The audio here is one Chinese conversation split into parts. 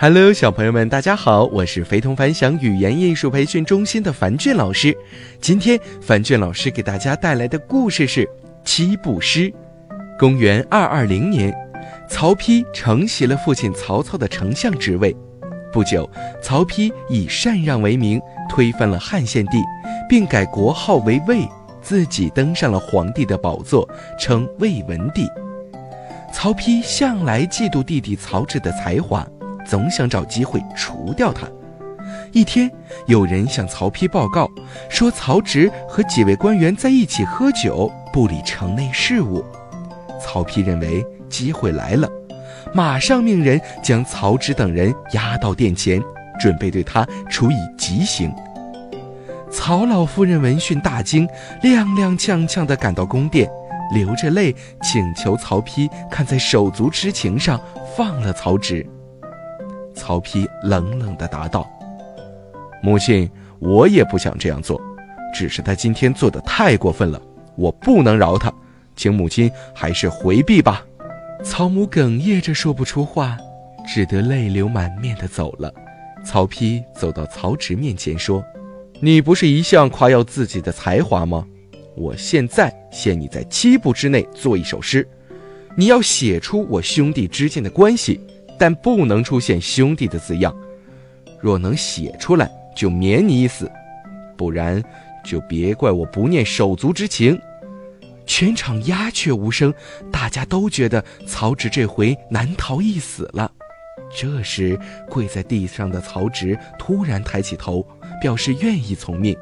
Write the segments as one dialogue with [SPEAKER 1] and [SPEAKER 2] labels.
[SPEAKER 1] Hello，小朋友们，大家好，我是非同凡响语言艺术培训中心的樊俊老师。今天，樊俊老师给大家带来的故事是《七步诗》。公元二二零年，曹丕承袭了父亲曹操的丞相职位。不久，曹丕以禅让为名，推翻了汉献帝，并改国号为魏，自己登上了皇帝的宝座，称魏文帝。曹丕向来嫉妒弟弟曹植的才华。总想找机会除掉他。一天，有人向曹丕报告说，曹植和几位官员在一起喝酒，不理城内事务。曹丕认为机会来了，马上命人将曹植等人押到殿前，准备对他处以极刑。曹老夫人闻讯大惊，踉踉跄跄地赶到宫殿，流着泪请求曹丕看在手足之情上放了曹植。曹丕冷冷地答道：“母亲，我也不想这样做，只是他今天做的太过分了，我不能饶他，请母亲还是回避吧。”曹母哽咽着说不出话，只得泪流满面地走了。曹丕走到曹植面前说：“你不是一向夸耀自己的才华吗？我现在限你在七步之内做一首诗，你要写出我兄弟之间的关系。”但不能出现兄弟的字样，若能写出来，就免你一死；不然，就别怪我不念手足之情。全场鸦雀无声，大家都觉得曹植这回难逃一死了。这时，跪在地上的曹植突然抬起头，表示愿意从命。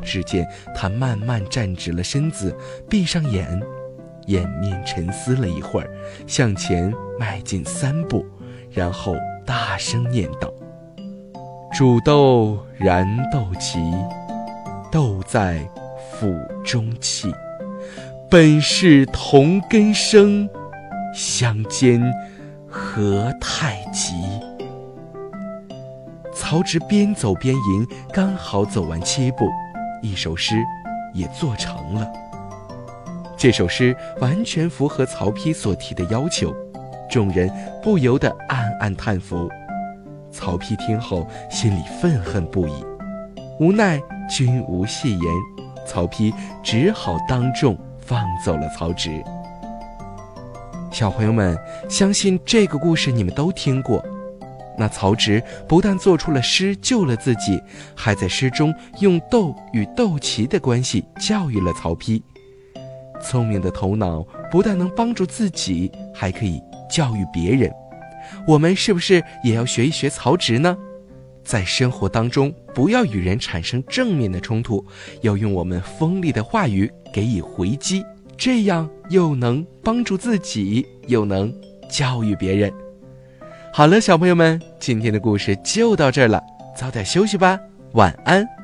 [SPEAKER 1] 只见他慢慢站直了身子，闭上眼。掩面沉思了一会儿，向前迈进三步，然后大声念道：“煮豆燃豆萁，豆在釜中泣。本是同根生，相煎何太急。”曹植边走边吟，刚好走完七步，一首诗也做成了。这首诗完全符合曹丕所提的要求，众人不由得暗暗叹服。曹丕听后心里愤恨不已，无奈君无戏言，曹丕只好当众放走了曹植。小朋友们，相信这个故事你们都听过。那曹植不但做出了诗救了自己，还在诗中用斗与豆萁的关系教育了曹丕。聪明的头脑不但能帮助自己，还可以教育别人。我们是不是也要学一学曹植呢？在生活当中，不要与人产生正面的冲突，要用我们锋利的话语给予回击，这样又能帮助自己，又能教育别人。好了，小朋友们，今天的故事就到这儿了，早点休息吧，晚安。